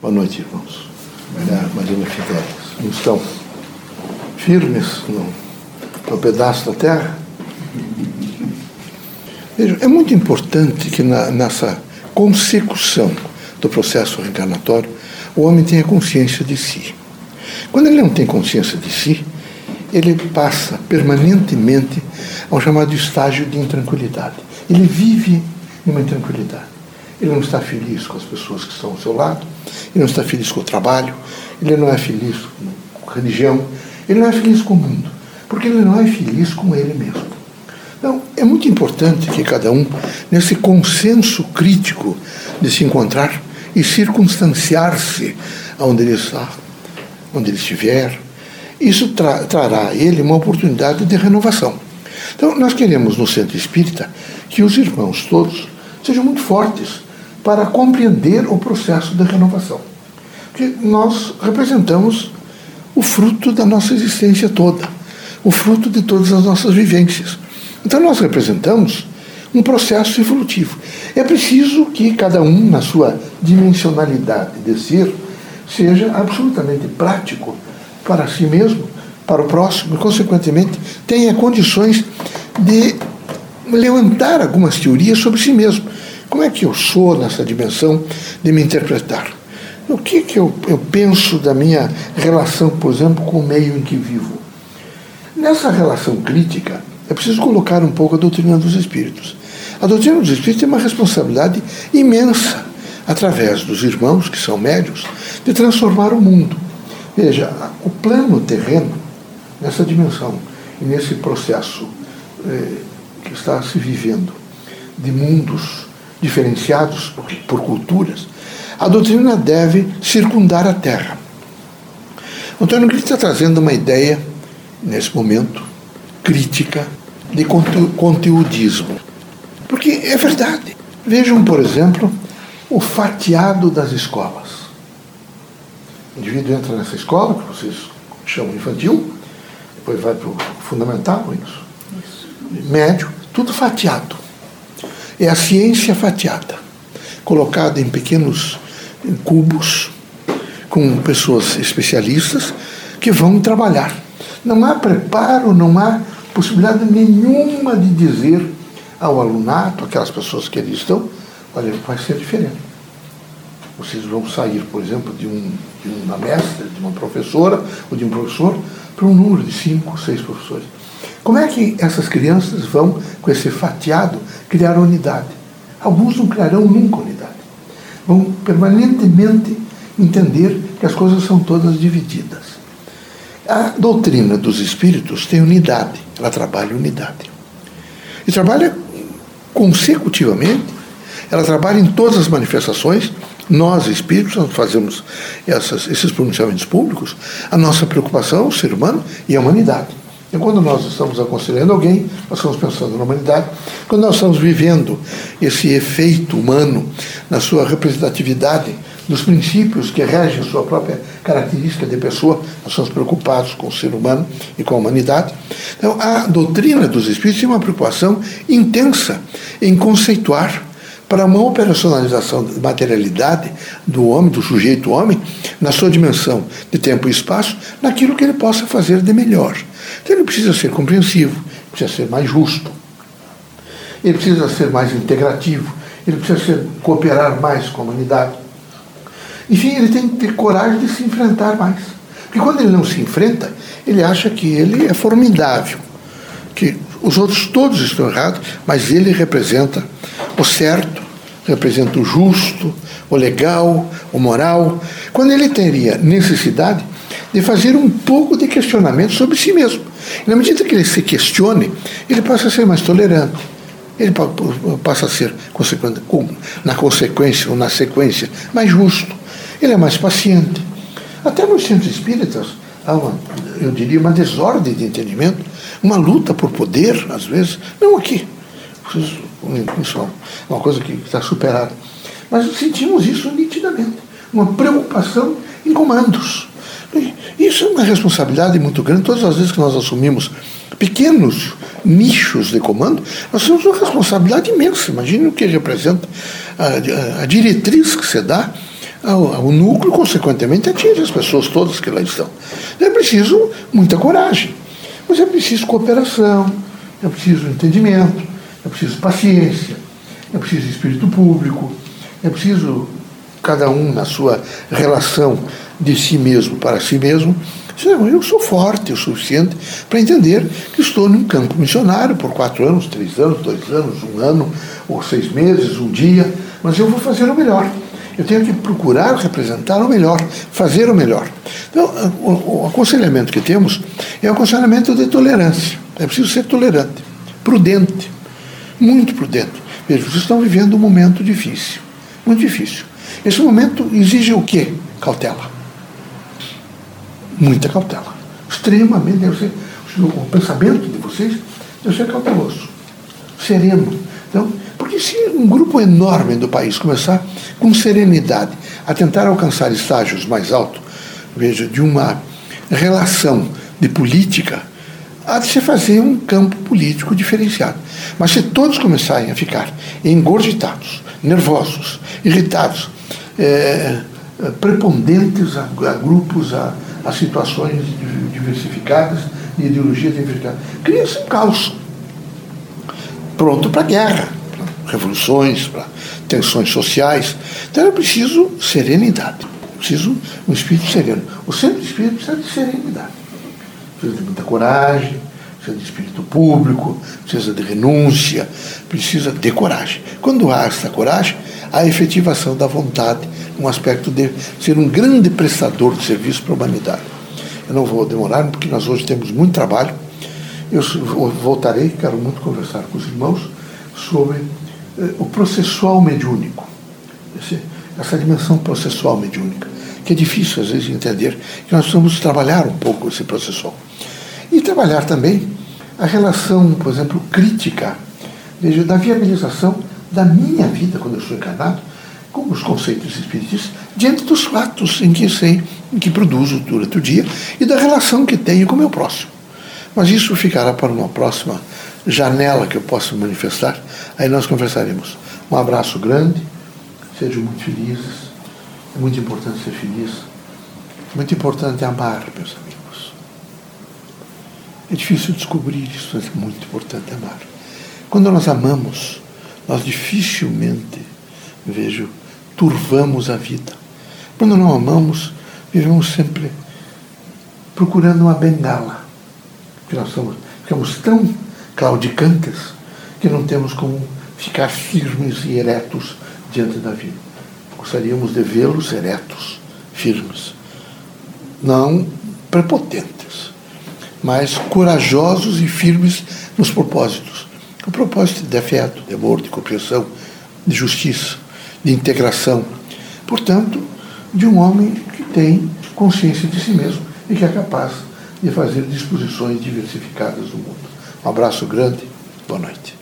Boa noite, irmãos. Marina Fidelis. Não estão firmes no, no pedaço da terra? Vejam, é muito importante que na, nessa consecução do processo reencarnatório o homem tenha consciência de si. Quando ele não tem consciência de si, ele passa permanentemente ao chamado estágio de intranquilidade. Ele vive numa intranquilidade. Ele não está feliz com as pessoas que estão ao seu lado, ele não está feliz com o trabalho, ele não é feliz com a religião, ele não é feliz com o mundo, porque ele não é feliz com ele mesmo. Então, é muito importante que cada um, nesse consenso crítico de se encontrar e circunstanciar-se onde ele está, onde ele estiver, isso tra trará a ele uma oportunidade de renovação. Então, nós queremos no centro espírita que os irmãos todos sejam muito fortes para compreender o processo de renovação. Porque nós representamos o fruto da nossa existência toda, o fruto de todas as nossas vivências. Então nós representamos um processo evolutivo. É preciso que cada um, na sua dimensionalidade de ser, seja absolutamente prático para si mesmo, para o próximo, e, consequentemente, tenha condições de levantar algumas teorias sobre si mesmo. Como é que eu sou nessa dimensão de me interpretar? O que, que eu, eu penso da minha relação, por exemplo, com o meio em que vivo? Nessa relação crítica, é preciso colocar um pouco a doutrina dos espíritos. A doutrina dos espíritos tem uma responsabilidade imensa, através dos irmãos, que são médios, de transformar o mundo. Veja, o plano terreno, nessa dimensão e nesse processo eh, que está se vivendo de mundos diferenciados por, culturas, a doutrina deve circundar a Terra. Antônio Cristo está trazendo uma ideia, nesse momento, crítica de conteudismo. Porque é verdade. Vejam, por exemplo, o fatiado das escolas. O indivíduo entra nessa escola, que vocês chamam infantil, depois vai para o fundamental, isso. médio, tudo fatiado. É a ciência fatiada, colocada em pequenos cubos, com pessoas especialistas que vão trabalhar. Não há preparo, não há possibilidade nenhuma de dizer ao alunato, aquelas pessoas que ali estão, olha, vai ser diferente. Vocês vão sair, por exemplo, de, um, de uma mestra, de uma professora ou de um professor, para um número de cinco, seis professores. Como é que essas crianças vão, com esse fatiado, criar unidade? Alguns não criarão nunca unidade. Vão permanentemente entender que as coisas são todas divididas. A doutrina dos espíritos tem unidade, ela trabalha unidade. E trabalha consecutivamente, ela trabalha em todas as manifestações. Nós, espíritos, nós fazemos essas, esses pronunciamentos públicos. A nossa preocupação o ser humano e a humanidade. E quando nós estamos aconselhando alguém, nós estamos pensando na humanidade. Quando nós estamos vivendo esse efeito humano na sua representatividade, dos princípios que regem a sua própria característica de pessoa, nós somos preocupados com o ser humano e com a humanidade. Então, a doutrina dos espíritos tem uma preocupação intensa em conceituar para uma operacionalização da materialidade do homem, do sujeito homem, na sua dimensão de tempo e espaço, naquilo que ele possa fazer de melhor. Então ele precisa ser compreensivo, precisa ser mais justo, ele precisa ser mais integrativo, ele precisa ser, cooperar mais com a humanidade. Enfim, ele tem que ter coragem de se enfrentar mais. Porque quando ele não se enfrenta, ele acha que ele é formidável, que os outros todos estão errados, mas ele representa o certo, representa o justo, o legal, o moral. Quando ele teria necessidade de fazer um pouco de questionamento sobre si mesmo. E na medida que ele se questione, ele passa a ser mais tolerante. Ele passa a ser, na consequência ou na sequência, mais justo. Ele é mais paciente. Até nos centros espíritas há uma, eu diria, uma desordem de entendimento, uma luta por poder, às vezes. Não aqui. Isso é uma coisa que está superada. Mas sentimos isso nitidamente. Uma preocupação em comandos. Isso é uma responsabilidade muito grande. Todas as vezes que nós assumimos pequenos nichos de comando, nós temos uma responsabilidade imensa. Imagine o que representa a, a, a diretriz que se dá o núcleo, consequentemente, atinge as pessoas todas que lá estão. É preciso muita coragem, mas é preciso cooperação, é preciso entendimento, é preciso paciência, é preciso espírito público, é preciso cada um na sua relação de si mesmo para si mesmo. Eu sou forte o suficiente para entender que estou num campo missionário por quatro anos, três anos, dois anos, um ano, ou seis meses, um dia, mas eu vou fazer o melhor. Eu tenho que procurar representar o melhor, fazer o melhor. Então, o, o aconselhamento que temos é o aconselhamento de tolerância. É preciso ser tolerante, prudente, muito prudente. Veja, vocês estão vivendo um momento difícil, muito difícil. Esse momento exige o quê? Cautela. Muita cautela. Extremamente, deve ser, o pensamento de vocês deve ser cauteloso, sereno. Então, porque se um grupo enorme do país começar com serenidade a tentar alcançar estágios mais altos, veja, de uma relação de política, há de se fazer um campo político diferenciado. Mas se todos começarem a ficar engorditados, nervosos, irritados, é, prepondentes a, a grupos, a, a, situações diversificadas, de ideologia diversificada, cria-se um caos pronto para guerra, para revoluções, para tensões sociais. Então é preciso serenidade, preciso um espírito sereno. O centro espírito precisa de serenidade, precisa de muita coragem, precisa de espírito público, precisa de renúncia, precisa de coragem. Quando há essa coragem, a efetivação da vontade, um aspecto de ser um grande prestador de serviço para a humanidade. Eu não vou demorar, porque nós hoje temos muito trabalho. Eu voltarei, quero muito conversar com os irmãos sobre eh, o processual mediúnico, esse, essa dimensão processual mediúnica, que é difícil às vezes entender, que nós precisamos trabalhar um pouco esse processual. E trabalhar também a relação, por exemplo, crítica, veja, da viabilização da minha vida quando eu sou encarnado, com os conceitos espiritistas, diante dos fatos em que sei, em que produzo durante o dia e da relação que tenho com o meu próximo. Mas isso ficará para uma próxima janela que eu possa manifestar, aí nós conversaremos. Um abraço grande, sejam muito felizes. É muito importante ser feliz. Muito importante amar, meus amigos. É difícil descobrir isso, mas é muito importante amar. Quando nós amamos, nós dificilmente, vejo, turvamos a vida. Quando não amamos, vivemos sempre procurando uma bengala. Porque nós somos, ficamos tão claudicantes que não temos como ficar firmes e eretos diante da vida. Gostaríamos de vê-los eretos, firmes, não prepotentes, mas corajosos e firmes nos propósitos. O propósito de afeto, de amor, de compreensão, de justiça, de integração. Portanto, de um homem que tem consciência de si mesmo e que é capaz de fazer disposições diversificadas do mundo. Um abraço grande, boa noite.